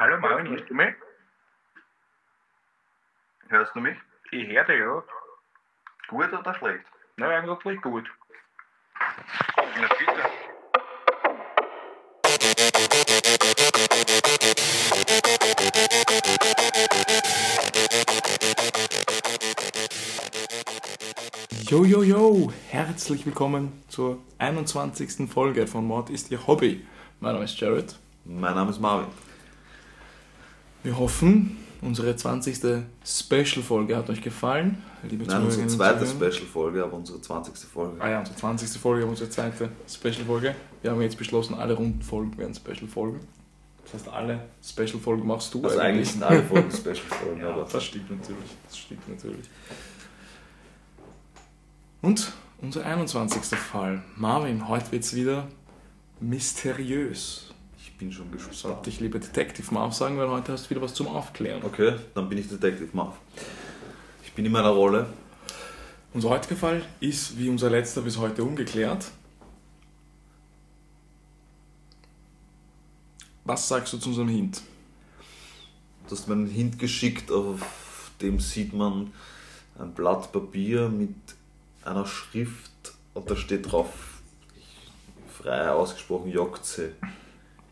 Hallo Marvin, hörst du mich? Hörst du mich? Ich höre dich, ja. Gut oder schlecht? Na, eigentlich gut. Na bitte. Yo, yo, yo! Herzlich willkommen zur 21. Folge von Mord ist Ihr Hobby. Mein Name ist Jared. Mein Name ist Marvin. Wir hoffen, unsere 20. Special-Folge hat euch gefallen. Liebe Nein, unsere zweite. Special-Folge, aber unsere 20. Folge. Ah ja, unsere 20. Folge, unsere zweite Special-Folge. Wir haben jetzt beschlossen, alle runden Folgen werden Special-Folgen. Das heißt, alle Special-Folgen machst du Also eigentlich sind alle Folgen Special-Folgen, Ja, aber das stimmt natürlich. Das stimmt natürlich. Und unser 21. Fall. Marvin, heute wird es wieder mysteriös. Ich bin schon Sollte gespannt. ich lieber Detective Marv sagen, weil heute hast du wieder was zum Aufklären. Okay, dann bin ich Detective Marv. Ich bin in meiner Rolle. Unser heutiger Fall ist, wie unser letzter bis heute, ungeklärt. Was sagst du zu unserem Hint? Du hast mir einen Hint geschickt, auf dem sieht man ein Blatt Papier mit einer Schrift und da steht drauf, frei ausgesprochen, JC.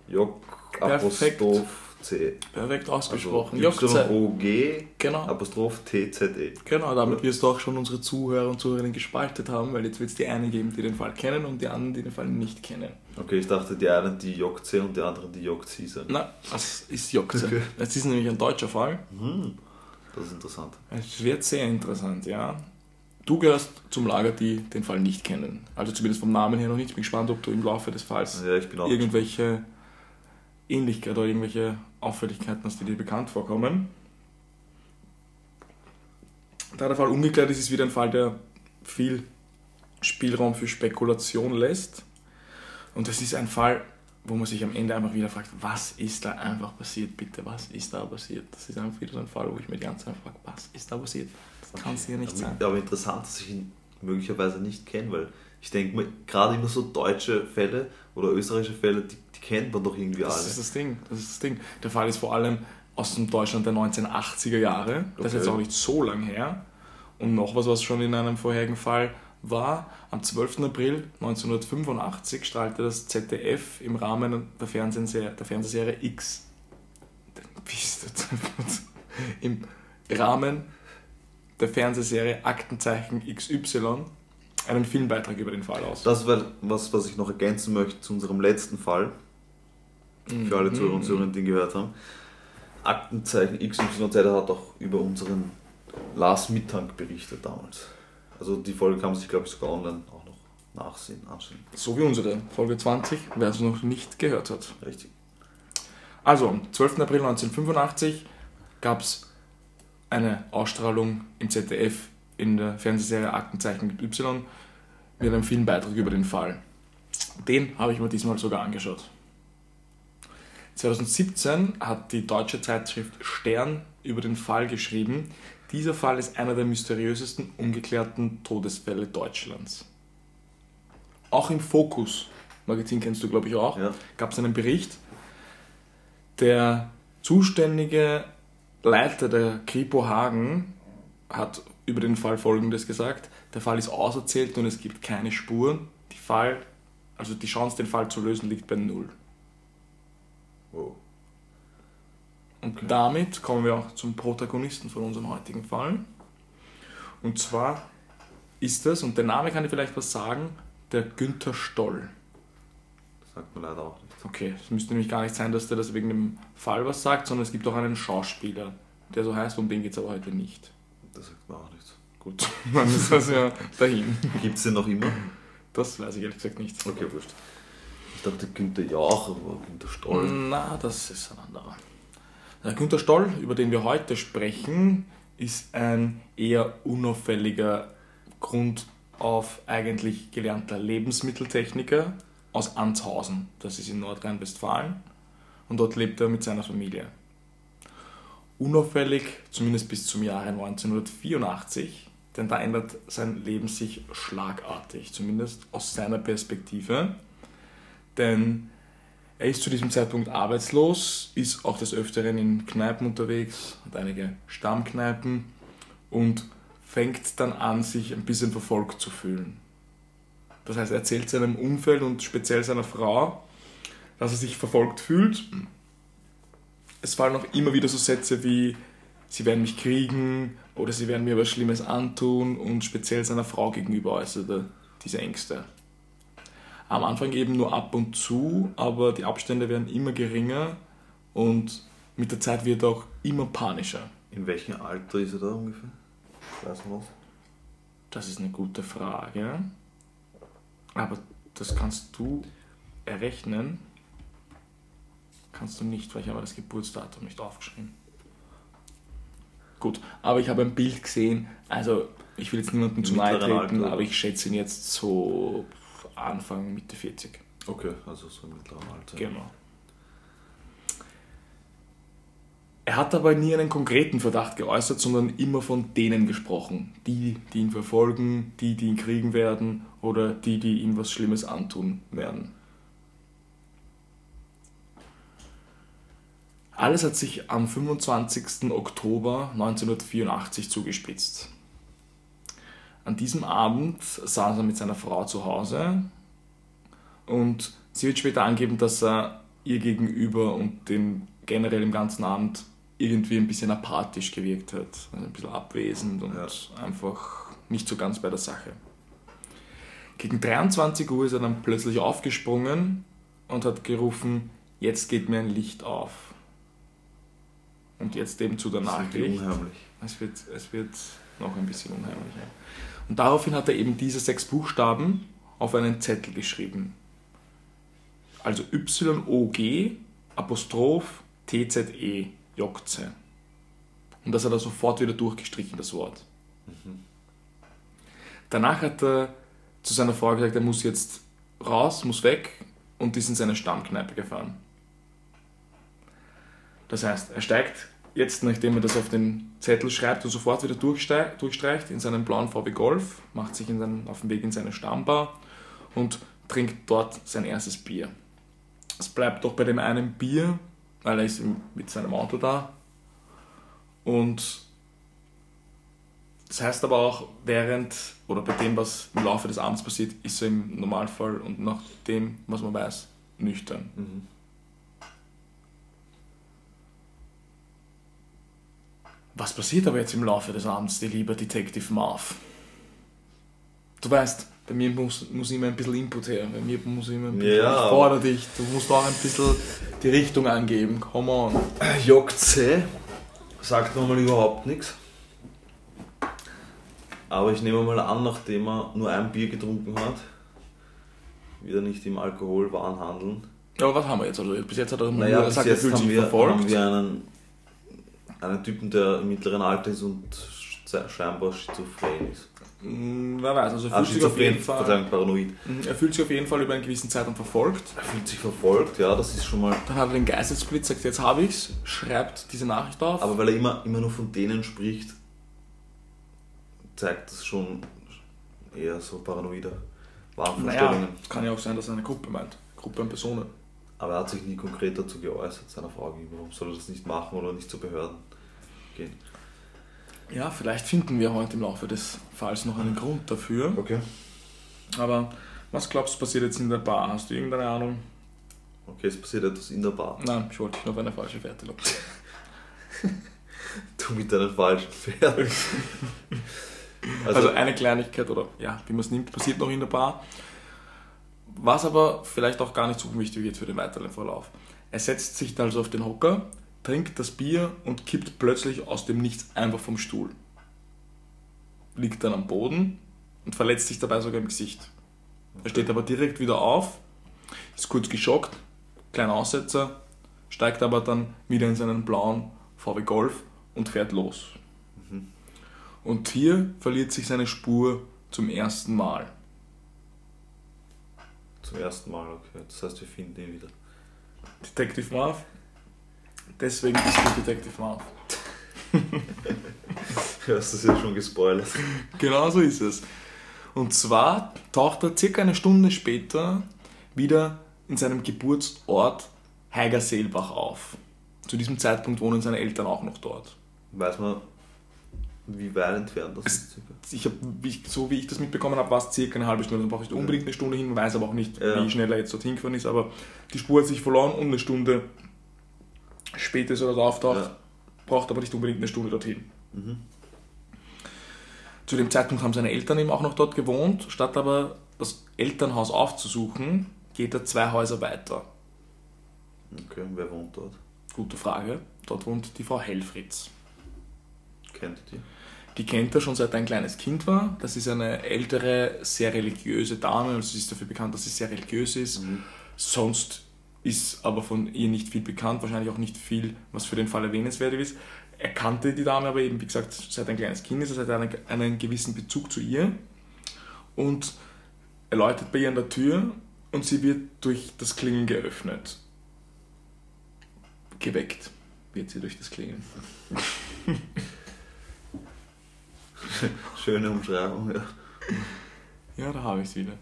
J Perfekt. Apostroph C. Perfekt ausgesprochen. Also. Y-O-G Genau. Apostroph T-Z-E. Genau, damit wirst du auch schon unsere Zuhörer und Zuhörerinnen gespaltet haben, weil jetzt wird es die einen geben, die den Fall kennen und die anderen, die den Fall nicht kennen. Okay, ich dachte, die einen die JC und die anderen die JC sagen. Na, das ist Jokze. Okay. Das ist nämlich ein deutscher Fall. Hm, das ist interessant. Es wird sehr interessant, ja. Du gehörst zum Lager, die den Fall nicht kennen. Also zumindest vom Namen her noch nicht. Ich bin gespannt, ob du im Laufe des Falls Ja, irgendwelche Ähnlichkeit oder irgendwelche Auffälligkeiten hast, die dir bekannt vorkommen. Da der Fall ungeklärt ist, ist wieder ein Fall, der viel Spielraum für Spekulation lässt. Und das ist ein Fall, wo man sich am Ende einfach wieder fragt, was ist da einfach passiert, bitte, was ist da passiert? Das ist einfach wieder so ein Fall, wo ich mir die ganze Zeit frage, was ist da passiert? Das kann es ja nicht sein. Aber interessant, dass ich ihn möglicherweise nicht kenne, weil ich denke mir, gerade immer so deutsche Fälle oder österreichische Fälle, die, die kennt man doch irgendwie Das alle. ist das Ding. Das ist das Ding. Der Fall ist vor allem aus dem Deutschland der 1980er Jahre. Das ist Okay. jetzt auch nicht so lang her. Und noch was, was schon in einem vorherigen Fall war. Am 12. April 1985 strahlte das ZDF im Rahmen der Fernsehserie, der Fernsehserie X. Wie ist das? Im Rahmen der Fernsehserie Aktenzeichen XY einen Filmbeitrag über den Fall aus. Das wäre was, was ich noch ergänzen möchte zu unserem letzten Fall. Für alle Zuhörer und Zuhörerinnen, die ihn gehört haben. Aktenzeichen XYZ hat auch über unseren Lars Mittank berichtet damals. Also die Folge kann man sich, glaube ich, sogar online auch noch nachsehen, ansehen. So wie unsere Folge 20, wer es noch nicht gehört hat. Richtig. Also, am 12. April 1985 gab es eine Ausstrahlung im ZDF in der Fernsehserie Aktenzeichen mit Y mit einem Filmbeitrag über den Fall. Den habe ich mir diesmal sogar angeschaut. 2017 hat die deutsche Zeitschrift Stern über den Fall geschrieben, dieser Fall ist einer der mysteriösesten ungeklärten Todesfälle Deutschlands. Auch im Fokus, Magazin kennst du glaube ich auch, Ja. gab es einen Bericht, der zuständige Leiter der Kripo Hagen hat über den Fall folgendes gesagt: Der Fall ist auserzählt und es gibt keine Spuren. Die Fall, also die Chance, den Fall zu lösen, liegt bei null. Wow. Und damit kommen wir auch zum Protagonisten von unserem heutigen Fall. Und zwar ist es, und der Name kann dir vielleicht was sagen, der Günther Stoll. Das sagt man leider auch nicht. Okay, es müsste nämlich gar nicht sein, dass der das wegen dem Fall was sagt, sondern es gibt auch einen Schauspieler, der so heißt, um den geht es aber heute nicht. Das sagt man auch nicht. Gut, dann ist das ja dahin. Gibt es den noch immer? Das weiß ich ehrlich gesagt nicht. Okay, wurscht. Ich dachte Günther Jauch, aber Günther Stoll. Na, das ist ein anderer. Der Günther Stoll, über den wir heute sprechen, ist ein eher unauffälliger, grundauf eigentlich gelernter Lebensmitteltechniker aus Anshausen. Das ist in Nordrhein-Westfalen. Und dort lebt er mit seiner Familie. Unauffällig, zumindest bis zum Jahre 1984, denn da ändert sein Leben sich schlagartig, zumindest aus seiner Perspektive. Denn Er ist zu diesem Zeitpunkt arbeitslos, ist auch des Öfteren in Kneipen unterwegs, hat einige Stammkneipen und fängt dann an, sich ein bisschen verfolgt zu fühlen. Das heißt, er erzählt seinem Umfeld und speziell seiner Frau, dass er sich verfolgt fühlt. Es fallen auch immer wieder so Sätze wie, sie werden mich kriegen oder sie werden mir was Schlimmes antun und speziell seiner Frau gegenüber äußerte diese Ängste. Am Anfang eben nur ab und zu, aber die Abstände werden immer geringer und mit der Zeit wird er auch immer panischer. In welchem Alter ist er da ungefähr? Weiß man was? Das ist eine gute Frage. Aber das kannst du errechnen. Kannst du nicht, weil ich habe das Geburtsdatum nicht aufgeschrieben. Gut, aber ich habe ein Bild gesehen. Also, ich will jetzt niemandem zu nahe treten, aber ich schätze ihn jetzt so Anfang, Mitte 40. Okay, also so im mittleren Alter. Genau. Er hat aber nie einen konkreten Verdacht geäußert, sondern immer von denen gesprochen. Die, die ihn verfolgen, die, die ihn kriegen werden oder die, die ihm was Schlimmes antun werden. Alles hat sich am 25. Oktober 1984 zugespitzt. An diesem Abend saß er mit seiner Frau zu Hause und sie wird später angeben, dass er ihr gegenüber und den generell im ganzen Abend irgendwie ein bisschen apathisch gewirkt hat. Also ein bisschen abwesend und Ja. einfach nicht so ganz bei der Sache. Gegen 23 Uhr ist er dann plötzlich aufgesprungen und hat gerufen, jetzt geht mir ein Licht auf. Und jetzt eben zu der Nachricht. unheimlich. Es wird, es wird noch ein bisschen unheimlicher. Und daraufhin hat er eben diese sechs Buchstaben auf einen Zettel geschrieben. Also Y-O-G, Apostroph, T-Z-E, Jokze. Und das hat er sofort wieder durchgestrichen, das Wort. Danach hat er zu seiner Frau gesagt, er muss jetzt raus, muss weg und ist in seine Stammkneipe gefahren. Das heißt, er steigt jetzt, nachdem er das auf den Zettel schreibt und sofort wieder durchstreicht, in seinen blauen VW Golf, macht sich in seinen, auf den Weg in seine Stammbar und trinkt dort sein erstes Bier. Es bleibt doch bei dem einen Bier, weil er ist mit seinem Auto da. Und das heißt aber auch, während oder bei dem, was im Laufe des Abends passiert, ist er im Normalfall und nach dem, was man weiß, nüchtern. Mhm. Was passiert aber jetzt im Laufe des Abends, die lieber Detective Marv? Du weißt, bei mir muss, muss immer ein bisschen Input her. Bei mir muss immer ein bisschen. Ja, ich fordere dich. Du musst auch ein bisschen die Richtung angeben. Come on. Jokze sagt mir mal überhaupt nichts. Aber ich nehme mal an, nachdem er nur ein Bier getrunken hat, wieder nicht im Alkoholwahn handeln. Ja, aber was haben wir jetzt? Also bis jetzt hat er nur Naja, bis gesagt, er fühlt sich wir, verfolgt. haben wir einen, einen Typen, der im mittleren Alter ist und sch- scheinbar schizophren ist. Hm, wer weiß, also er Ah, fühlt, sich auf jeden Fall, paranoid. Mhm, er fühlt sich auf jeden Fall über einen gewissen Zeitraum verfolgt. Er fühlt sich verfolgt, ja, das ist schon mal. Dann hat er den Geistesblitz, sagt, jetzt habe ich's, schreibt diese Nachricht auf. Aber weil er immer, immer nur von denen spricht, zeigt das schon eher so paranoide naja, Wahnvorstellungen. kann ja auch sein, dass er eine Gruppe meint. Gruppe an Personen. Aber er hat sich nie konkret dazu geäußert, seiner gegenüber. Warum soll er das nicht machen oder nicht zu Behörden gehen? Ja, vielleicht finden wir heute im Laufe des Falls noch einen Grund dafür. Okay. Aber was glaubst du passiert jetzt in der Bar? Hast du irgendeine Ahnung? Okay, es passiert etwas in der Bar. Nein, ich wollte dich auf eine falsche Fährte locken. Du mit deinen falschen Pferden. Also, Also, eine Kleinigkeit oder ja, wie man es nimmt, passiert noch in der Bar. Was aber vielleicht auch gar nicht so wichtig wird für den weiteren Verlauf. Er setzt sich also auf den Hocker, trinkt das Bier und kippt plötzlich aus dem Nichts einfach vom Stuhl. Liegt dann am Boden und verletzt sich dabei sogar im Gesicht. Er steht aber direkt wieder auf, ist kurz geschockt, kleiner Aussetzer, steigt aber dann wieder in seinen blauen VW Golf und fährt los. Und hier verliert sich seine Spur zum ersten Mal. zum ersten Mal, okay. Das heißt, wir finden ihn wieder. Detective Marv. Deswegen bist du Detective Marv. Du hast das ja schon gespoilert. Genau so ist es. Und zwar taucht er circa eine Stunde später wieder in seinem Geburtsort Heigerseelbach auf. Zu diesem Zeitpunkt wohnen seine Eltern auch noch dort. Weiß man, wie weit entfernt das ist? Ich hab, wie- so wie ich das mitbekommen habe, war es circa eine halbe Stunde. Man braucht nicht unbedingt eine Stunde hin, weiß aber auch nicht, Ja. wie schnell er jetzt dorthin gefahren ist. Aber die Spur hat sich verloren und eine Stunde später ist er dort auftaucht. Ja. Braucht aber nicht unbedingt eine Stunde dorthin. Mhm. Zu dem Zeitpunkt haben seine Eltern eben auch noch dort gewohnt. Statt aber das Elternhaus aufzusuchen, geht er zwei Häuser weiter. Okay, und wer wohnt dort? Gute Frage. Dort wohnt die Frau Helfritz. Kennt ihr die? Die kennt er schon seit er ein kleines Kind war. Das ist eine ältere, sehr religiöse Dame. Also sie ist dafür bekannt, dass sie sehr religiös ist. Sonst ist aber von ihr nicht viel bekannt. Wahrscheinlich auch nicht viel, was für den Fall erwähnenswert ist. Er kannte die Dame aber eben, wie gesagt, seit er ein kleines Kind ist. Also hat einen, einen gewissen Bezug zu ihr. Und er läutet bei ihr an der Tür und sie wird durch das Klingeln geöffnet. Geweckt wird sie durch das Klingeln. Schöne Umschreibung, ja. Ja, da habe ich es wieder.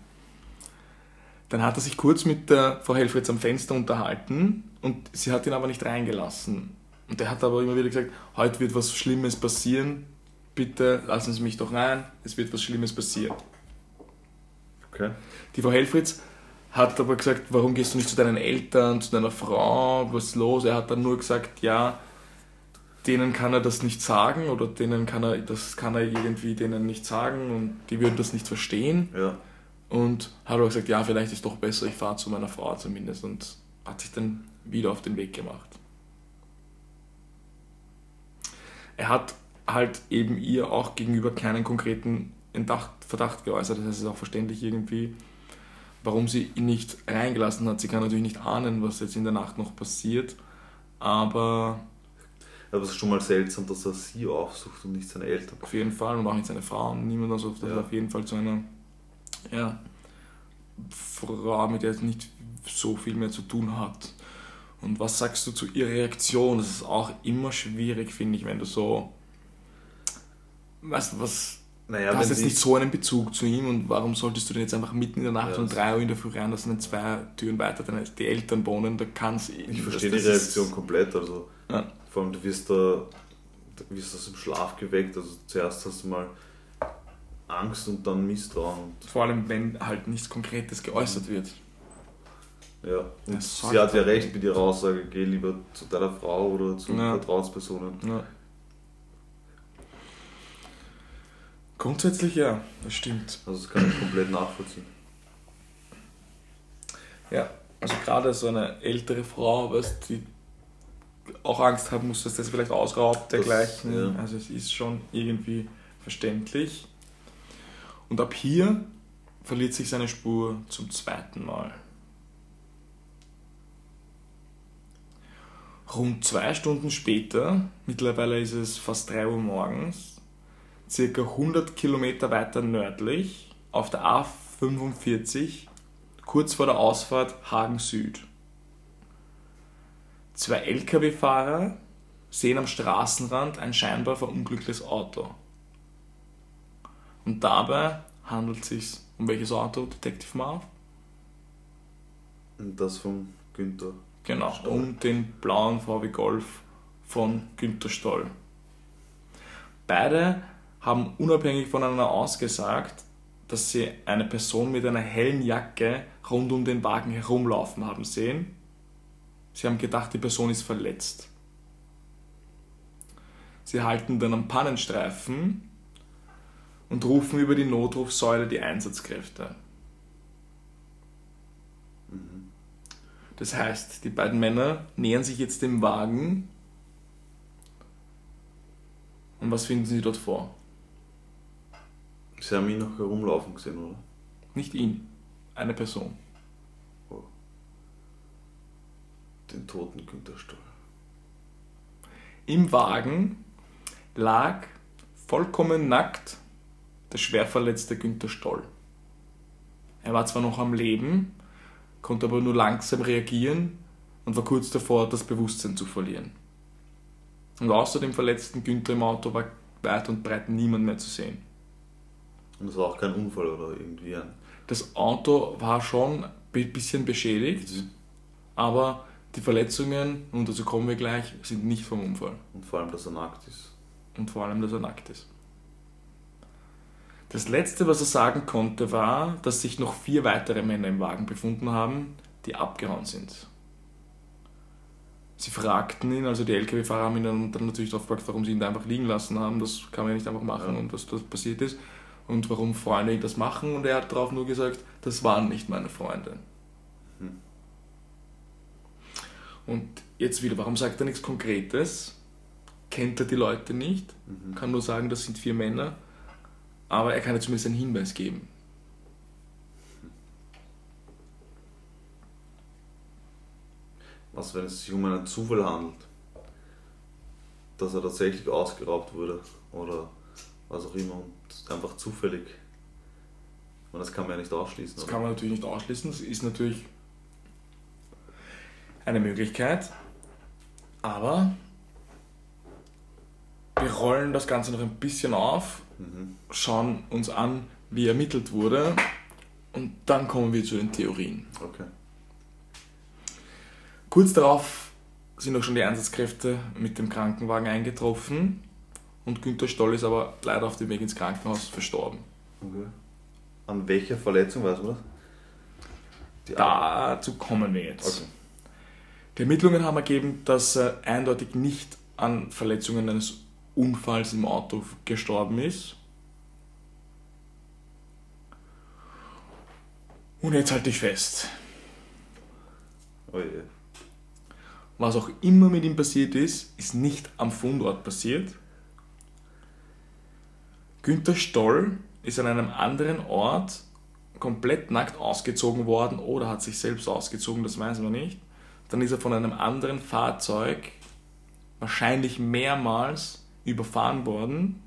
Dann hat er sich kurz mit der Frau Helfritz am Fenster unterhalten und sie hat ihn aber nicht reingelassen. Und er hat aber immer wieder gesagt, heute wird was Schlimmes passieren, bitte lassen Sie mich doch rein, es wird was Schlimmes passieren. Okay. Die Frau Helfritz hat aber gesagt, warum gehst du nicht zu deinen Eltern, zu deiner Frau, was ist los? Er hat dann nur gesagt, ja, denen kann er das nicht sagen oder denen kann er, das kann er irgendwie denen nicht sagen und die würden das nicht verstehen. Ja. Und hat aber gesagt, ja, vielleicht ist doch besser, ich fahre zu meiner Frau zumindest und hat sich dann wieder auf den Weg gemacht. Er hat halt eben ihr auch gegenüber keinen konkreten Verdacht geäußert, das heißt, es ist auch verständlich irgendwie, warum sie ihn nicht reingelassen hat. Sie kann natürlich nicht ahnen, was jetzt in der Nacht noch passiert, aber Aber es ist schon mal seltsam, dass er sie aufsucht und nicht seine Eltern. auf jeden Fall und auch nicht seine Frau und niemand, also dass Ja. er auf jeden Fall zu einer ja, Frau, mit der er nicht so viel mehr zu tun hat. Und was sagst du zu ihrer Reaktion? Das ist auch immer schwierig, finde ich, wenn du so. Weißt du, was. Naja, du hast jetzt nicht so einen Bezug zu ihm und warum solltest du den jetzt einfach mitten in der Nacht Ja, um das- 3 Uhr in der Früh reinlassen, wenn zwei Türen weiter deine, die Eltern wohnen? Da kann's Ich verstehe die Reaktion komplett. Also, Ja. vor allem, du wirst da du wirst aus dem Schlaf geweckt. Also, zuerst hast du mal Angst und dann Misstrauen. Vor allem, wenn halt nichts Konkretes geäußert wird. Ja. Und Das sie hat ja recht mit ihrer Aussage: geh lieber zu deiner Frau oder zu Ja. Vertrauenspersonen. Ja. Grundsätzlich ja, das stimmt. Also, das kann ich komplett nachvollziehen. Ja, also gerade so eine ältere Frau, was die auch Angst haben muss, dass das vielleicht ausraubt, dergleichen. ja. Also es ist schon irgendwie verständlich. Und ab hier verliert sich seine Spur zum zweiten Mal. Rund zwei Stunden später, mittlerweile ist es fast 3 Uhr morgens, circa 100 Kilometer weiter nördlich, auf der A45, kurz vor der Ausfahrt Hagen Süd. Zwei Lkw-Fahrer sehen am Straßenrand ein scheinbar verunglücktes Auto. Und dabei handelt es sich um welches Auto, Detective Marv? Und das von Günther. Genau, Stoll. um den blauen VW Golf von Günter Stoll. Beide haben unabhängig voneinander ausgesagt, dass sie eine Person mit einer hellen Jacke rund um den Wagen herumlaufen haben sehen. Sie haben gedacht, die Person ist verletzt. Sie halten dann am Pannenstreifen und rufen über die Notrufsäule die Einsatzkräfte. Das heißt, die beiden Männer nähern sich jetzt dem Wagen. Und was finden sie dort vor? Sie haben ihn noch herumlaufen gesehen, oder? Nicht ihn, eine Person. Den toten Günther Stoll. Im Wagen lag vollkommen nackt der schwerverletzte Günther Stoll. Er war zwar noch am Leben, konnte aber nur langsam reagieren und war kurz davor, das Bewusstsein zu verlieren. Und außer dem verletzten Günther im Auto war weit und breit niemand mehr zu sehen. Und das war auch kein Unfall oder irgendwie ein. Das Auto war schon ein bisschen beschädigt, aber die Verletzungen, und dazu kommen wir gleich, sind nicht vom Unfall. Und vor allem, dass er nackt ist. Und vor allem, dass er nackt ist. Das letzte, was er sagen konnte, war, dass sich noch vier weitere Männer im Wagen befunden haben, die abgehauen sind. Sie fragten ihn, also die LKW-Fahrer haben ihn dann, dann natürlich darauf gefragt, warum sie ihn da einfach liegen lassen haben. Das kann man ja nicht einfach machen Ja. und was das passiert ist. Und warum Freunde ihn das machen. Und er hat darauf nur gesagt, das waren nicht meine Freunde. Hm. Und jetzt wieder, warum sagt er nichts Konkretes? Kennt er die Leute nicht? Mhm. Kann nur sagen, das sind vier Männer. Aber er kann ja zumindest einen Hinweis geben. Was, wenn es sich um einen Zufall handelt? Dass er tatsächlich ausgeraubt wurde oder was auch immer und einfach zufällig. Und das kann man ja nicht ausschließen. Das oder? kann man natürlich nicht ausschließen. Das ist natürlich eine Möglichkeit. Aber wir rollen das Ganze noch ein bisschen auf, Mhm. schauen uns an, wie ermittelt wurde und dann kommen wir zu den Theorien. Okay. Kurz darauf sind auch schon die Einsatzkräfte mit dem Krankenwagen eingetroffen und Günther Stoll ist aber leider auf dem Weg ins Krankenhaus verstorben. okay. An welcher Verletzung, weiß man das? Die Dazu kommen wir jetzt. Okay. Die Ermittlungen haben ergeben, dass er eindeutig nicht an Verletzungen eines Unfalls im Auto gestorben ist. Und jetzt halte ich fest, Oh je. was auch immer mit ihm passiert ist, ist nicht am Fundort passiert. Günther Stoll ist an einem anderen Ort komplett nackt ausgezogen worden oder hat sich selbst ausgezogen, das weiß man nicht. Dann ist er von einem anderen Fahrzeug wahrscheinlich mehrmals überfahren worden,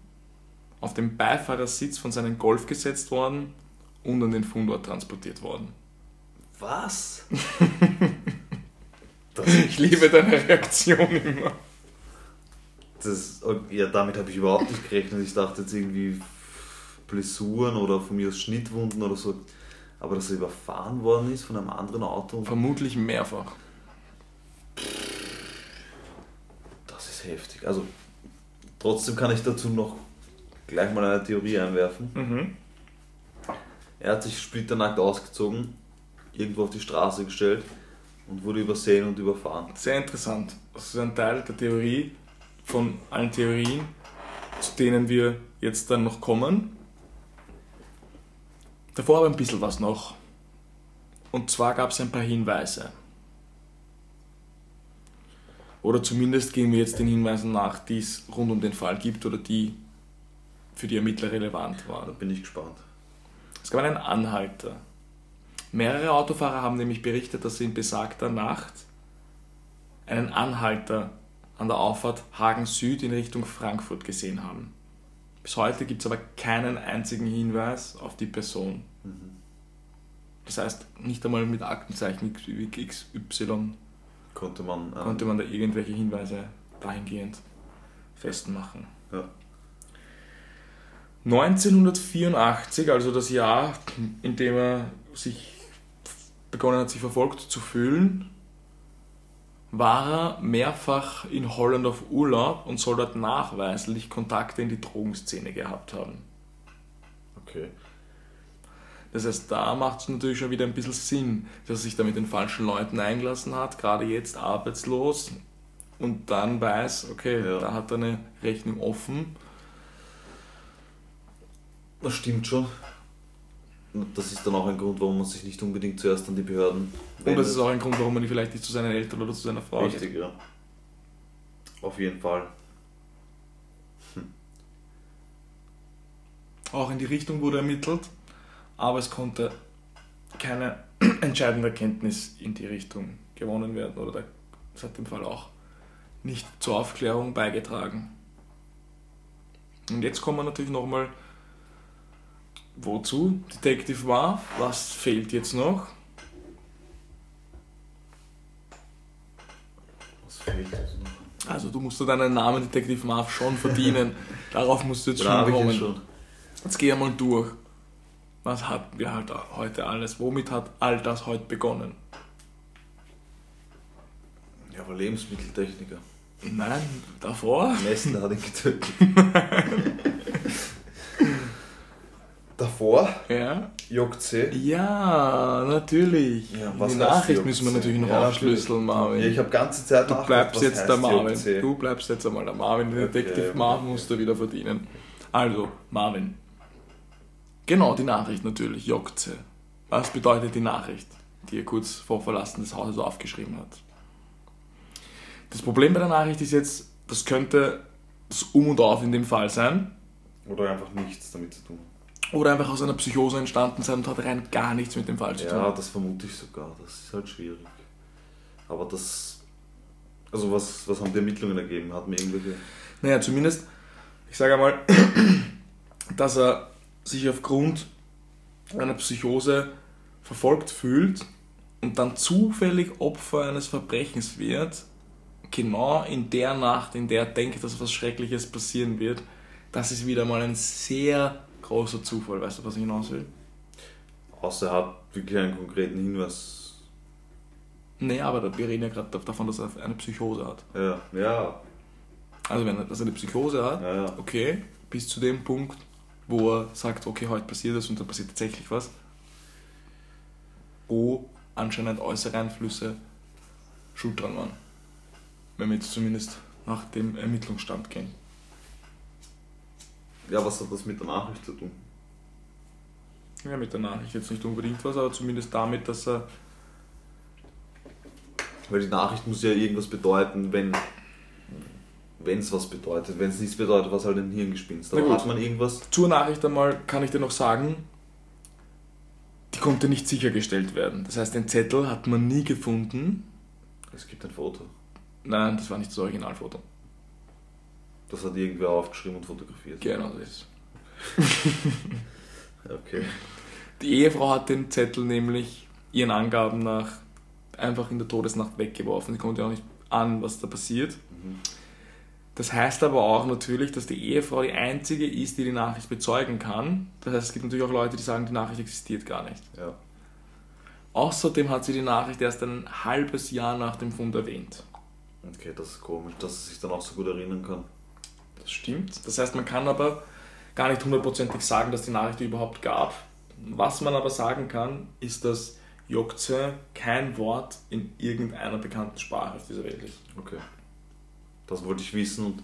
auf den Beifahrersitz von seinem Golf gesetzt worden und an den Fundort transportiert worden. Was? Ich liebe deine Reaktion immer. das, ja, damit habe ich überhaupt nicht gerechnet. Ich dachte jetzt irgendwie Blessuren oder von mir aus Schnittwunden oder so. Aber dass er überfahren worden ist von einem anderen Auto, Vermutlich mehrfach. das ist heftig. Also trotzdem kann ich dazu noch gleich mal eine Theorie einwerfen. Mhm. Er hat sich splitternackt ausgezogen, irgendwo auf die Straße gestellt und wurde übersehen und überfahren. Sehr interessant. Das ist ein Teil der Theorie von allen Theorien, zu denen wir jetzt dann noch kommen. Davor aber ein bisschen was noch. Und zwar gab es ein paar Hinweise. Oder zumindest gehen wir jetzt den Hinweisen nach, die es rund um den Fall gibt oder die für die Ermittler relevant Da waren. bin ich gespannt. Es gab einen Anhalter. Mehrere Autofahrer haben nämlich berichtet, dass sie in besagter Nacht einen Anhalter an der Auffahrt Hagen Süd in Richtung Frankfurt gesehen haben. Bis heute gibt es aber keinen einzigen Hinweis auf die Person. Das heißt, nicht einmal mit Aktenzeichen XY Konnte man. ähm, konnte man da irgendwelche Hinweise dahingehend festmachen. Ja. 1984, also das Jahr, in dem er sich begonnen hat, sich verfolgt zu fühlen, war er mehrfach in Holland auf Urlaub und soll dort nachweislich Kontakte in die Drogenszene gehabt haben. Okay. Das heißt, da macht es natürlich schon wieder ein bisschen Sinn, dass er sich da mit den falschen Leuten eingelassen hat, gerade jetzt arbeitslos und dann weiß, okay, Ja. da hat er eine Rechnung offen. Das stimmt schon. Das ist dann auch ein Grund, warum man sich nicht unbedingt zuerst an die Behörden Und das ist auch ein Grund, warum man vielleicht nicht zu seinen Eltern oder zu seiner Frau geht. Richtig, ja. Auf jeden Fall. Auch in die Richtung wurde ermittelt, aber es konnte keine entscheidende Erkenntnis in die Richtung gewonnen werden oder das hat im Fall auch nicht zur Aufklärung beigetragen. Und jetzt kommen wir natürlich nochmal, wozu Detective war, was fehlt jetzt noch? Was fehlt jetzt noch? Also du musst dir deinen Namen Detective Marv schon verdienen, darauf musst du jetzt schon kommen. jetzt schon. Jetzt geh einmal durch. Was hatten wir halt heute alles? Womit hat all das heute begonnen? Ja, aber Lebensmitteltechniker. Nein, davor? Nestle hat ihn getötet. Davor Ja. JC. Ja, natürlich. Ja, was Die Nachricht müssen wir natürlich noch Ja, aufschlüsseln, Marvin. Ja, ich habe ganze Zeit Du bleibst jetzt der Marvin. JC? Du bleibst jetzt einmal der Marvin. Den Okay, Detective okay, Marvin musst du wieder verdienen. Also, Marvin. Genau, die Nachricht natürlich, Jokze. Was bedeutet die Nachricht, die er kurz vor Verlassen des Hauses aufgeschrieben hat? Das Problem bei der Nachricht ist jetzt, das könnte das Um und Auf in dem Fall sein. Oder einfach nichts damit zu tun. Oder einfach aus einer Psychose entstanden sein und hat rein gar nichts mit dem Fall zu tun. Ja, das vermute ich sogar. Das ist halt schwierig. Aber das. Also, was, was haben die Ermittlungen ergeben? Hat mir irgendwelche. Naja, zumindest, ich sage einmal, dass er sich aufgrund einer Psychose verfolgt fühlt und dann zufällig Opfer eines Verbrechens wird, genau in der Nacht, in der er denkt, dass was Schreckliches passieren wird, das ist wieder mal ein sehr großer Zufall. Weißt du, was ich hinaus will? Außer er hat wirklich einen konkreten Hinweis. Nee, aber da- wir reden ja gerade davon, dass er eine Psychose hat. Ja, ja, Also wenn er, dass er eine Psychose hat, ja, ja. okay, bis zu dem Punkt, wo er sagt, okay, heute passiert das und dann passiert tatsächlich was, wo anscheinend äußere Einflüsse schuld dran waren. Wenn wir jetzt zumindest nach dem Ermittlungsstand gehen. Ja, was hat das mit der Nachricht zu tun? Ja, mit der Nachricht jetzt nicht unbedingt was, aber zumindest damit, dass er. Weil die Nachricht muss ja irgendwas bedeuten, wenn wenn es was bedeutet. Wenn es nichts bedeutet, was halt ein Hirngespinst. Aber hat man irgendwas? Zur Nachricht einmal kann ich dir noch sagen, die konnte nicht sichergestellt werden. Das heißt, den Zettel hat man nie gefunden. Es gibt ein Foto. Nein, das war nicht das Originalfoto. Das hat irgendwer aufgeschrieben und fotografiert. Genau, das ist. Okay. Die Ehefrau hat den Zettel nämlich ihren Angaben nach einfach in der Todesnacht weggeworfen. Sie konnte auch nicht an, was da passiert. Mhm. Das heißt aber auch natürlich, dass die Ehefrau die einzige ist, die die Nachricht bezeugen kann. Das heißt, es gibt natürlich auch Leute, die sagen, die Nachricht existiert gar nicht. Ja. Außerdem hat sie die Nachricht erst ein halbes Jahr nach dem Fund erwähnt. Okay, das ist komisch, dass er sich dann auch so gut erinnern kann. Das stimmt. Das heißt, man kann aber gar nicht hundertprozentig sagen, dass die Nachricht überhaupt gab. Was man aber sagen kann, ist, dass Jokze kein Wort in irgendeiner bekannten Sprache auf dieser Welt ist. Okay. Das wollte ich wissen und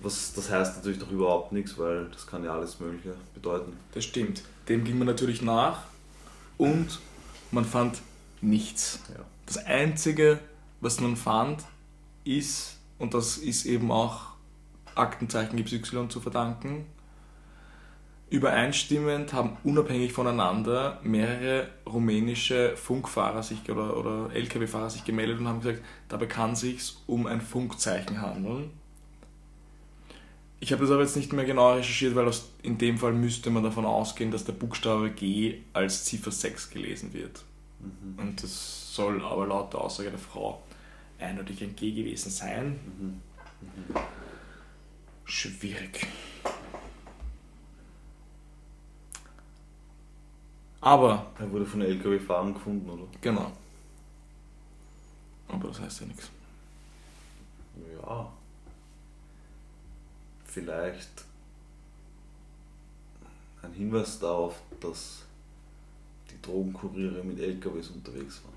was, das heißt natürlich noch überhaupt nichts, weil das kann ja alles Mögliche bedeuten. Das stimmt. Dem ging man natürlich nach und man fand nichts. Ja. Das Einzige, was man fand, ist, und das ist eben auch Aktenzeichen XY zu verdanken, übereinstimmend haben unabhängig voneinander mehrere rumänische Funkfahrer sich oder, oder Lkw-Fahrer sich gemeldet und haben gesagt, dabei kann es sich um ein Funkzeichen handeln. Ich habe das aber jetzt nicht mehr genau recherchiert, weil aus, in dem Fall müsste man davon ausgehen, dass der Buchstabe G als Ziffer 6 gelesen wird. Mhm. Und das soll aber laut der Aussage der Frau eindeutig ein G gewesen sein. Mhm. Schwierig. Aber, Er wurde von LKW-Fahrern gefunden, oder? genau. Aber das heißt ja nichts. Ja. Vielleicht ein Hinweis darauf, dass die Drogenkuriere mit LKWs unterwegs waren.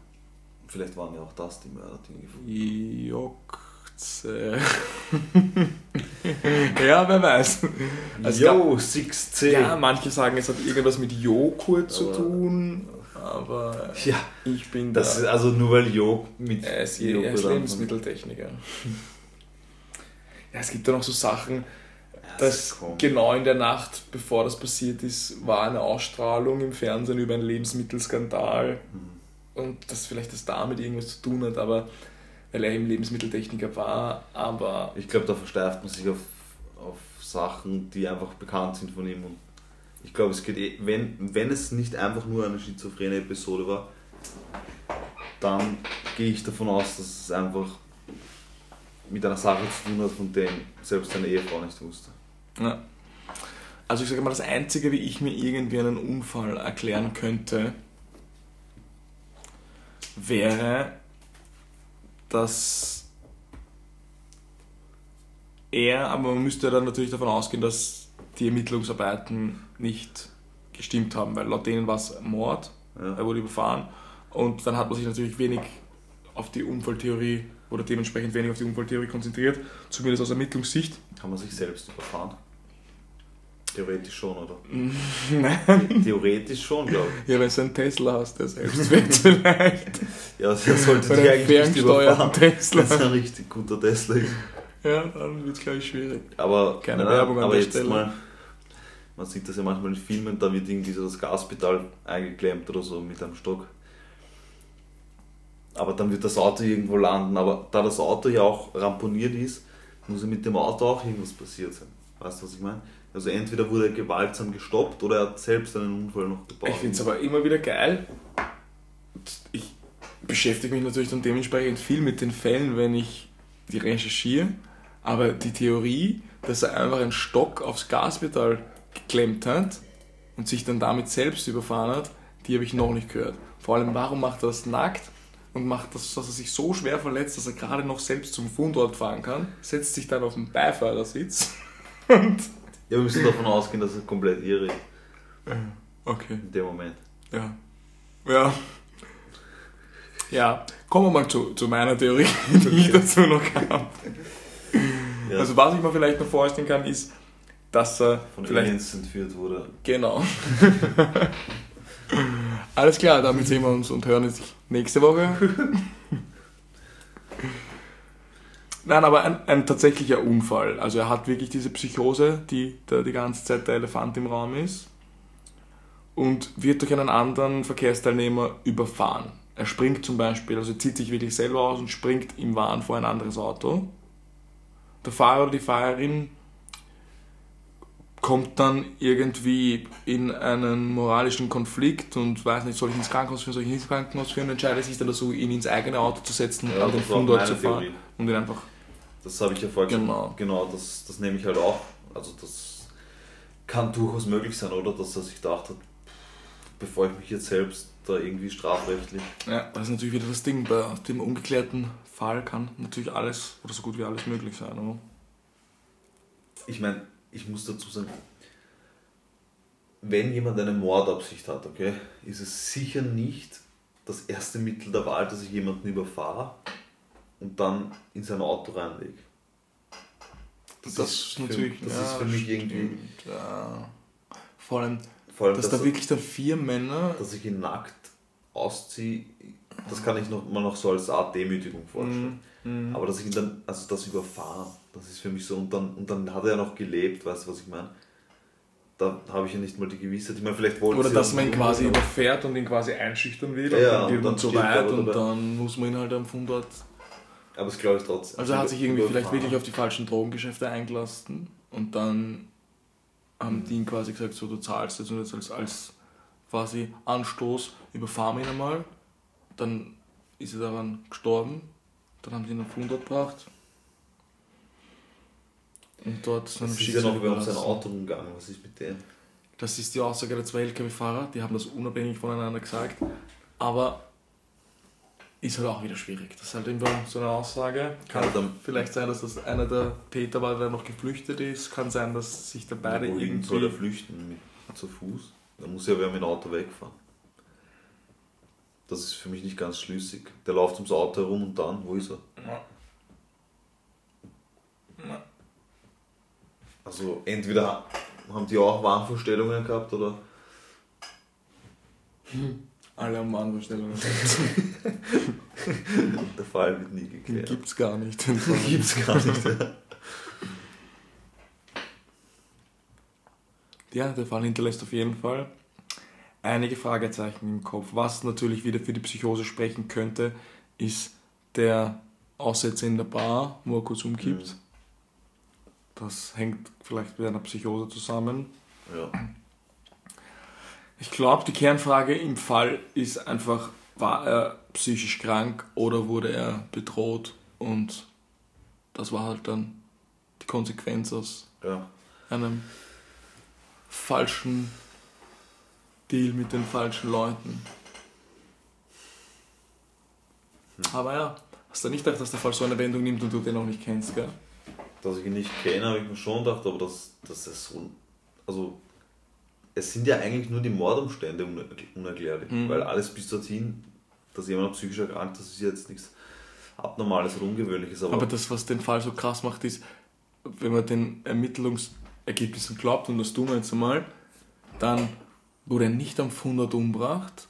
Vielleicht waren ja auch das die Mörder, die ihn gefunden Jokze. ja, wer weiß. Gab- Yo, 6C! Ja, manche sagen, es hat irgendwas mit Joghurt zu tun, aber Ja, ich bin das ist da. also nur weil Jo mit Er ist, Joghurt ist. Lebensmitteltechniker. Ja, es gibt ja noch so Sachen, dass komisch. genau in der Nacht, bevor das passiert ist, war eine Ausstrahlung im Fernsehen über einen Lebensmittelskandal Mhm. und das vielleicht das damit irgendwas zu tun hat, aber weil er eben Lebensmitteltechniker war, aber Ich glaube, da versteift man sich auf, auf Sachen, die einfach bekannt sind von ihm. Und ich glaube, es geht eh, wenn, wenn es nicht einfach nur eine schizophrene Episode war, dann gehe ich davon aus, dass es einfach mit einer Sache zu tun hat, von der selbst seine Ehefrau nicht wusste. Ja. Also ich sage mal, das Einzige, wie ich mir irgendwie einen Unfall erklären könnte, wäre, dass er, aber man müsste dann natürlich davon ausgehen, dass die Ermittlungsarbeiten nicht gestimmt haben, weil laut denen war es Mord, Ja. er wurde überfahren und dann hat man sich natürlich wenig auf die Unfalltheorie oder dementsprechend wenig auf die Unfalltheorie konzentriert, zumindest aus Ermittlungssicht. Kann man sich selbst überfahren? Theoretisch schon, oder? Nein. Theoretisch schon, glaube ich. Ja, wenn du einen Tesla hast, der selbst fährt vielleicht. Ja, der sollte dich eigentlich nicht überfahren. Tesla. Das ist ein richtig guter Tesla. ist. Ja, dann wird es gleich schwierig. Aber, Keine nein, Werbung an aber der jetzt Stelle. mal, man sieht das ja manchmal in Filmen, da wird irgendwie so das Gaspedal eingeklemmt oder so mit einem Stock. Aber dann wird das Auto irgendwo landen. Aber da das Auto ja auch ramponiert ist, muss ja mit dem Auto auch irgendwas passiert sein. Weißt du, was ich meine? Also entweder wurde er gewaltsam gestoppt oder er hat selbst einen Unfall noch gebaut. Ich finde es aber immer wieder geil. Ich beschäftige mich natürlich dann dementsprechend viel mit den Fällen, wenn ich die recherchiere. Aber die Theorie, dass er einfach einen Stock aufs Gaspedal geklemmt hat und sich dann damit selbst überfahren hat, die habe ich noch nicht gehört. Vor allem, warum macht er das nackt und macht das, dass er sich so schwer verletzt, dass er gerade noch selbst zum Fundort fahren kann, setzt sich dann auf den Beifahrersitz und. Ja, wir müssen davon ausgehen, dass er komplett irre ist Okay. in dem Moment. Ja. Ja. Ja, kommen wir mal zu, zu meiner Theorie, die ich dazu noch habe. Ja, Also was ich mir vielleicht noch vorstellen kann, ist, dass er von vielleicht... Aliens entführt wurde. Genau. Alles klar, damit sehen wir uns und hören uns nächste Woche. Nein, aber ein, ein tatsächlicher Unfall. Also er hat wirklich diese Psychose, die da die ganze Zeit der Elefant im Raum ist und wird durch einen anderen Verkehrsteilnehmer überfahren. Er springt zum Beispiel, also zieht sich wirklich selber aus und springt im Wahn vor ein anderes Auto. Der Fahrer oder die Fahrerin kommt dann irgendwie in einen moralischen Konflikt und weiß nicht, soll ich ins Krankenhaus führen, soll ich nicht ins Krankenhaus führen, entscheidet sich dann dazu, ihn ins eigene Auto zu setzen, Ja, den war Fundort meine zu fahren Theorie. und ihn einfach Das habe ich ja vorher Genau. gesagt. Genau, das, das nehme ich halt auch. Also das kann durchaus möglich sein, oder? Dass er sich gedacht hat, bevor ich mich jetzt selbst da irgendwie strafrechtlich. Ja, das ist natürlich wieder das Ding. Bei dem ungeklärten Fall kann natürlich alles oder so gut wie alles möglich sein. Oder? Ich meine, ich muss dazu sagen, wenn jemand eine Mordabsicht hat, okay, ist es sicher nicht das erste Mittel der Wahl, dass ich jemanden überfahre und dann in sein Auto reinlege. Das, ist ist für- natürlich. das ja, ist für mich irgendwie- stimmt, Ja. Vor allem, Vor allem, dass dass, da wirklich dann vier Männer. dass ich ihn nackt ausziehe, das kann ich noch, mal noch so als Art Demütigung vorstellen. Mhm. Aber dass ich ihn dann, also das überfahren, das ist für mich so, und dann, und dann hat er ja noch gelebt, weißt du, was ich meine? Da habe ich ja nicht mal die Gewissheit. Ich meine, vielleicht wollte Oder dass man ihn quasi umbringen, überfährt und ihn quasi einschüchtern will Ja, und dann und man zu weit und dann muss man ihn halt am Fundort. Aber aber das glaube ich trotzdem. Also er hat sich irgendwie vielleicht wirklich auf die falschen Drogengeschäfte eingelassen und dann haben die ihm quasi gesagt, so du zahlst jetzt und jetzt als, als quasi Anstoß überfahren ihn einmal. Dann ist er daran gestorben. Dann haben sie ihn auf Fundort gebracht. Und dort Das seinem ist ja noch über sein. Auto umgegangen. Was ist mit dem? Das ist die Aussage der zwei LKW-Fahrer, die haben das unabhängig voneinander gesagt. Aber ist halt auch wieder schwierig. Das ist halt immer so eine Aussage. Kann Ja, vielleicht sein, dass das einer der Täter war, der noch geflüchtet ist. Kann sein, dass sich da beide Wohin soll er irgendwie. flüchten? Mit, zu Fuß? Da muss ja wer mit dem Auto wegfahren. Das ist für mich nicht ganz schlüssig. Der läuft ums Auto herum und dann, wo ist er? Also entweder haben die auch Wahnvorstellungen gehabt oder Alle haben Wahnvorstellungen. der Fall wird nie Den geklärt. gibt's gar nicht. Gibt's gar nicht. Ja. Ja, der Fall hinterlässt auf jeden Fall einige Fragezeichen im Kopf. Was natürlich wieder für die Psychose sprechen könnte, ist der Aussetzer in der Bar, wo er kurz umkippt. Mhm. Das hängt vielleicht mit einer Psychose zusammen. Ja. Ich glaube, die Kernfrage im Fall ist einfach, war er psychisch krank oder wurde er bedroht? Und das war halt dann die Konsequenz aus ja. einem falschen Deal mit den falschen Leuten. Aber ja, hast du nicht gedacht, dass der Fall so eine Wendung nimmt und du den auch nicht kennst, gell? Dass ich ihn nicht kenne, habe ich mir schon gedacht, aber das, das ist so. Also, es sind ja eigentlich nur die Mordumstände uner- unerklärlich, Mhm. weil alles bis dorthin, dass jemand psychisch erkrankt, das ist jetzt nichts Abnormales oder Ungewöhnliches, aber, Aber das, was den Fall so krass macht, ist, wenn man den Ermittlungsergebnissen glaubt, und das tun wir jetzt einmal, dann wurde er nicht am Fundort umgebracht,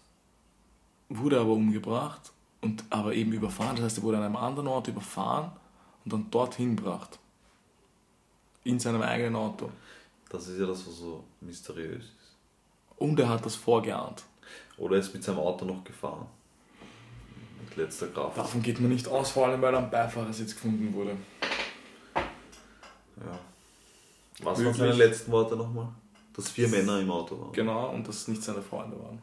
wurde aber umgebracht und aber eben überfahren. Das heißt, er wurde an einem anderen Ort überfahren und dann dorthin gebracht. In seinem eigenen Auto. das ist ja das, was so mysteriös ist. Und er hat das vorgeahnt. Oder er ist mit seinem Auto noch gefahren. Mit letzter Kraft. Davon geht man nicht aus, vor allem weil er am Beifahrersitz gefunden wurde. Ja. Was waren Möglich. seine letzten Worte nochmal? Dass vier Männer im Auto waren. Genau, und dass es nicht seine Freunde waren.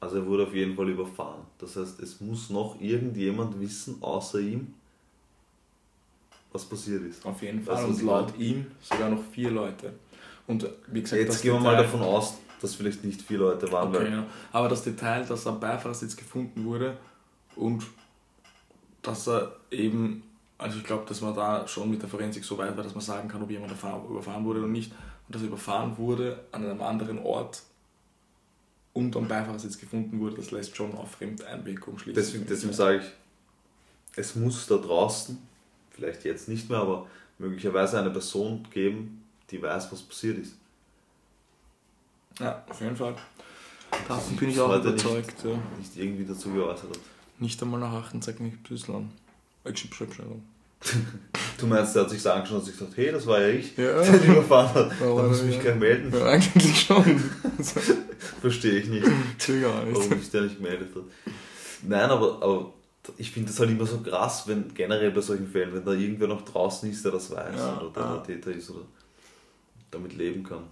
Also er wurde auf jeden Fall überfahren. Das heißt, es muss noch irgendjemand wissen, außer ihm, was passiert ist. Auf jeden Fall. was Und laut ihm sogar noch vier Leute. Und wie gesagt, Jetzt gehen wir mal davon aus, dass vielleicht nicht vier Leute waren, Okay, ja. Aber das Detail, dass er am Beifahrersitz gefunden wurde und dass er eben, also ich glaube, dass man da schon mit der Forensik so weit war, dass man sagen kann, ob jemand erfahren, überfahren wurde oder nicht. Und dass er überfahren wurde an einem anderen Ort und am Beifahrersitz gefunden wurde, das lässt schon auf Fremdeinwirkung schließen. deswegen, deswegen sage ich, es muss da draußen, vielleicht jetzt nicht mehr, aber möglicherweise eine Person geben, die weiß, was passiert ist. Ja, auf jeden Fall. Davon bin ich auch heute nicht- überzeugt. Ja. Nicht irgendwie dazu geäußert hat. Nicht einmal nach Aachen zeigt mich Büsseln. Entschuldigung. Du meinst, er hat sich angeschaut und sich gesagt, hey, das war ja ich, Ja. der den überfahren hat. Da muss ich mich ja. gleich melden. Ja, eigentlich schon. Verstehe ich nicht. Gar nicht. warum sich der nicht gemeldet hat. Nein, aber, aber ich finde das halt immer so krass, wenn generell bei solchen Fällen, wenn da irgendwer noch draußen ist, der das weiß Ja, oder der ja. der Täter ist oder damit leben kann.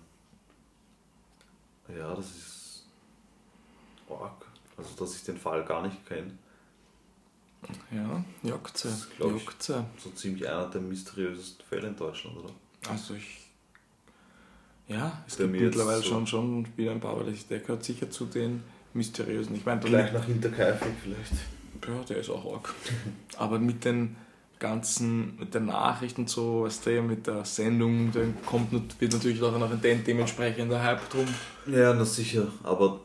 Ja, das ist arg. Also, dass ich den Fall gar nicht kenne. Ja, ich. juckt So ziemlich einer der mysteriösesten Fälle in Deutschland, oder? Also ich. Ja, es Bei gibt mittlerweile so- schon, schon wieder ein paar, weil ich- der gehört sicher zu den mysteriösen. Ich meine, Gleich nach Hinterkaifeck vielleicht. ja, der ist auch arg. Aber mit den ganzen, mit den Nachrichten so, weißt du, mit der Sendung, dann kommt, wird natürlich auch noch ein de- dementsprechender Hype drum. Ja, na sicher, aber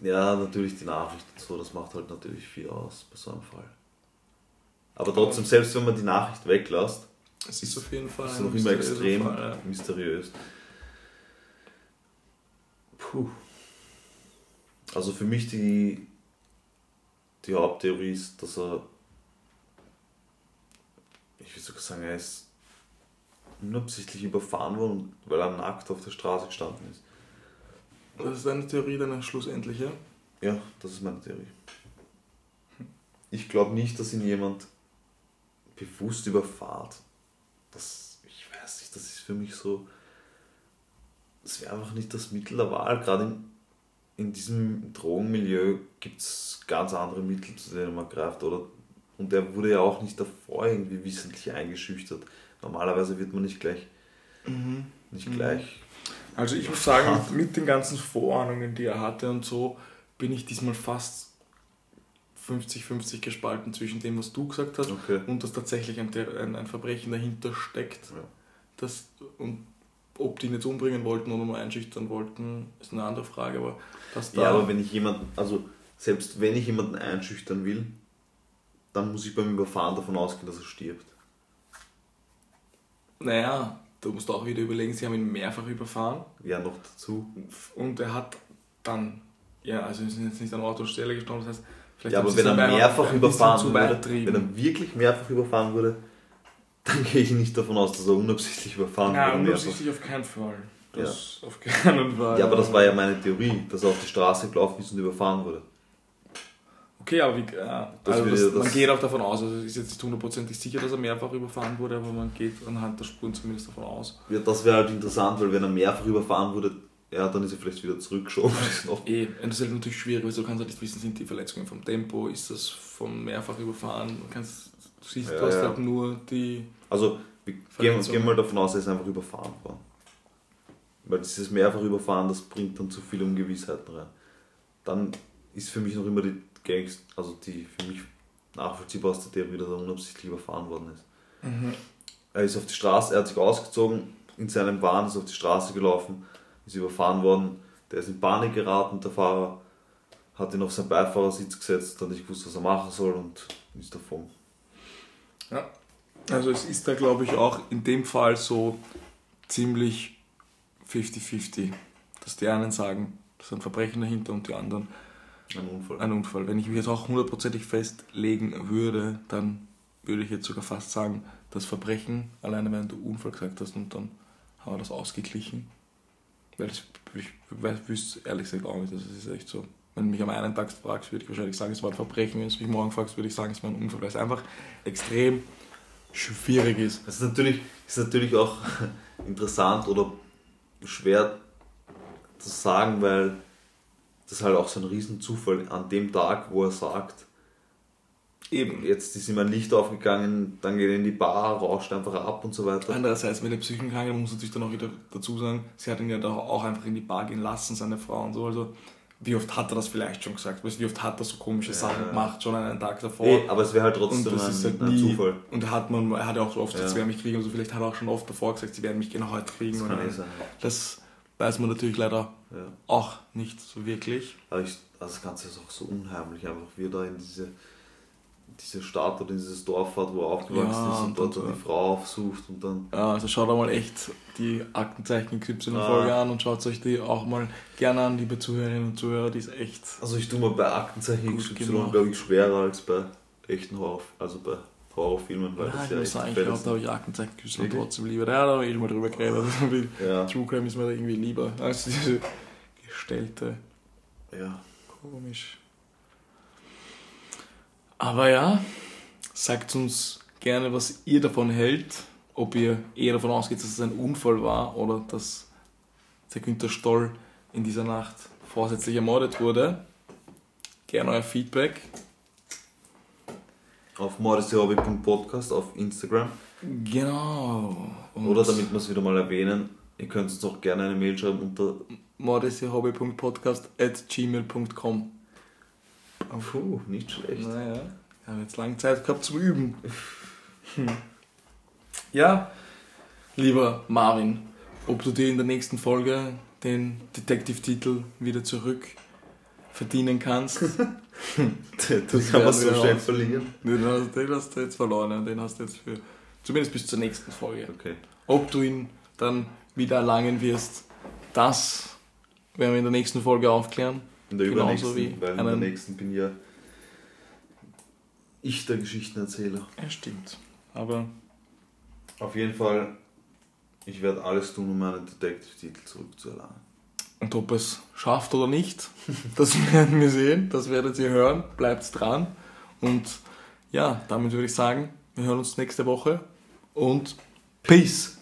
ja, natürlich die Nachrichten und so, das macht halt natürlich viel aus bei so einem Fall. Aber trotzdem, selbst wenn man die Nachricht weglässt, Es ist auf jeden Fall ist noch immer extrem Fall, ja. mysteriös. Puh. Also für mich die, die Haupttheorie ist, dass er, ich will sogar sagen, er ist unabsichtlich überfahren worden, weil er nackt auf der Straße gestanden ist. Das ist eine Theorie, deine schlussendliche. Ja, das ist meine Theorie. Ich glaube nicht, dass ihn jemand bewusst überfahrt. Das, ich weiß nicht, das ist für mich so. Das wäre einfach nicht das Mittel der Wahl. Gerade in, in diesem Drogenmilieu gibt es ganz andere Mittel, zu denen man greift. Oder? Und er wurde ja auch nicht davor irgendwie wissentlich eingeschüchtert. Normalerweise wird man nicht gleich. Nicht Mhm. gleich. Also ich muss sagen, mit den ganzen Vorahnungen, die er hatte und so, bin ich diesmal fast 50-50 gespalten zwischen dem, was du gesagt hast Okay. und dass tatsächlich ein, ein, ein Verbrechen dahinter steckt. Ja. Das, und ob die ihn jetzt umbringen wollten oder nur einschüchtern wollten, ist eine andere Frage. Aber dass da Ja, aber wenn ich jemanden, also selbst wenn ich jemanden einschüchtern will, dann muss ich beim Überfahren davon ausgehen, dass er stirbt. naja, du musst auch wieder überlegen, sie haben ihn mehrfach überfahren Ja, noch dazu. und er hat dann, ja, also sie sind jetzt nicht an Ort und Stelle gestorben, das heißt, vielleicht Ja, aber wenn er aber mehrfach überfahren zu weit wurde, wenn er wirklich mehrfach überfahren wurde, dann gehe ich nicht davon aus, dass er unabsichtlich überfahren Ja, wurde. mehrfach. unabsichtlich auf keinen Fall. Das auf keinen Fall. Ja, aber das war ja meine Theorie, dass er auf die Straße gelaufen ist und überfahren wurde. Okay, aber wie, Das also das, man geht auch davon aus, also es ist jetzt nicht hundertprozentig sicher, dass er mehrfach überfahren wurde, aber man geht anhand der Spuren zumindest davon aus. Ja, das wäre halt interessant, weil wenn er mehrfach überfahren wurde, ja, dann ist er vielleicht wieder zurückgeschoben. Eh, und das ist halt natürlich schwierig, weil du kannst halt nicht wissen, sind die Verletzungen vom Tempo, ist das vom mehrfach überfahren, du kannst, Du siehst, Ja, du hast ja. halt nur die. Also, wir gehen, gehen mal davon aus, er ist einfach überfahren worden. Weil dieses mehrfach überfahren, das bringt dann zu viele Ungewissheiten rein. Dann ist für mich noch immer die Gangs, also die für mich nachvollziehbarste Theorie, dass er unabsichtlich überfahren worden ist. Er ist auf die Straße, er hat sich ausgezogen, in seinem Bahn ist auf die Straße gelaufen, ist überfahren worden, der ist in Panik geraten, der Fahrer hat ihn auf seinen Beifahrersitz gesetzt, hat nicht gewusst, was er machen soll und ist davon. Ja. Also es ist da, glaube ich, auch in dem Fall so ziemlich 50-50. Dass die einen sagen, das ist ein Verbrechen dahinter und die anderen Ein Unfall. ein Unfall. Wenn ich mich jetzt auch hundertprozentig festlegen würde, dann würde ich jetzt sogar fast sagen, das Verbrechen, alleine wenn du Unfall gesagt hast und dann haben wir das ausgeglichen. Weil das, ich wüsste ehrlich gesagt auch nicht, das ist echt so. Wenn du mich am einen Tag fragst, würde ich wahrscheinlich sagen, es war ein Verbrechen. Wenn du mich morgen fragst, würde ich sagen, es war ein Unfall, weil es einfach extrem schwierig ist. Es ist natürlich, ist natürlich auch interessant oder schwer zu sagen, weil das halt auch so ein Riesenzufall an dem Tag, wo er sagt, Eben. jetzt ist ihm ein Licht aufgegangen, dann geht er in die Bar, rauscht einfach ab und so weiter. Andererseits, wenn er Psychenkranke, muss natürlich dann auch wieder dazu sagen, sie hat ihn ja da auch einfach in die Bar gehen lassen, seine Frau und so. Also, wie oft hat er das vielleicht schon gesagt? Weißt Wie oft hat er so komische Sachen Ja. gemacht, schon einen Tag davor? Eh, aber es wäre halt trotzdem ein, ist halt ein. Zufall. Und hat man, er hat ja auch so oft gesagt, Ja. sie werden mich kriegen, also vielleicht hat er auch schon oft davor gesagt, sie werden mich genau heute kriegen. Das kann oder- sein. das weiß man natürlich leider Ja. auch nicht so wirklich. Aber ich, also das Ganze ist auch so unheimlich, einfach wie da in diese, diese Stadt oder in dieses Dorf fährt, wo er aufgewachsen Ja, ist und, und dort dann die Frau aufsucht und dann. Ja, also schaut einmal echt die Aktenzeichen XY Ah. Folge an und schaut euch die auch mal gerne an, liebe Zuhörerinnen und Zuhörer, die ist echt. Also ich tue mir bei Aktenzeichen XY glaube ich schwerer als bei echten Horror, also bei Horrorfilmen, weil Ja, das ich ja echt sagen, ich glaube, da habe ich Aktenzeichen Wirklich? trotzdem lieber. Ja, da habe ich schon mal drüber geredet. Ja, True Crime ist mir da irgendwie lieber als diese gestellte. ja. Komisch. Aber ja, sagt uns gerne, was ihr davon hält. Ob ihr eher davon ausgeht, dass es ein Unfall war oder dass der Günther Stoll in dieser Nacht vorsätzlich ermordet wurde. Gerne euer Feedback. Auf mordishobby.podcast auf Instagram. Genau. Und Oder damit wir es wieder mal erwähnen, ihr könnt uns auch gerne eine Mail schreiben unter. mordishobby.podcast.gmail.com Puh, nicht schlecht. Naja, wir haben jetzt lange Zeit gehabt zum Üben. Hm. Ja, lieber Marvin, ob du dir in der nächsten Folge den Detective-Titel wieder zurück verdienen kannst. Das kann man so schnell verlieren. den, hast, den hast du jetzt verloren und den hast du jetzt für zumindest bis zur nächsten Folge. Okay. Ob du ihn dann wieder erlangen wirst, das werden wir in der nächsten Folge aufklären. In der Genauso wie weil in der nächsten bin ja ich der Geschichtenerzähler. Ja, stimmt. Aber Auf jeden Fall, ich werde alles tun, um meinen Detective-Titel zurückzuerlangen. Und ob es schafft oder nicht, das werden wir sehen, das werdet ihr hören. Bleibt dran. Und ja, damit würde ich sagen, wir hören uns nächste Woche und Peace!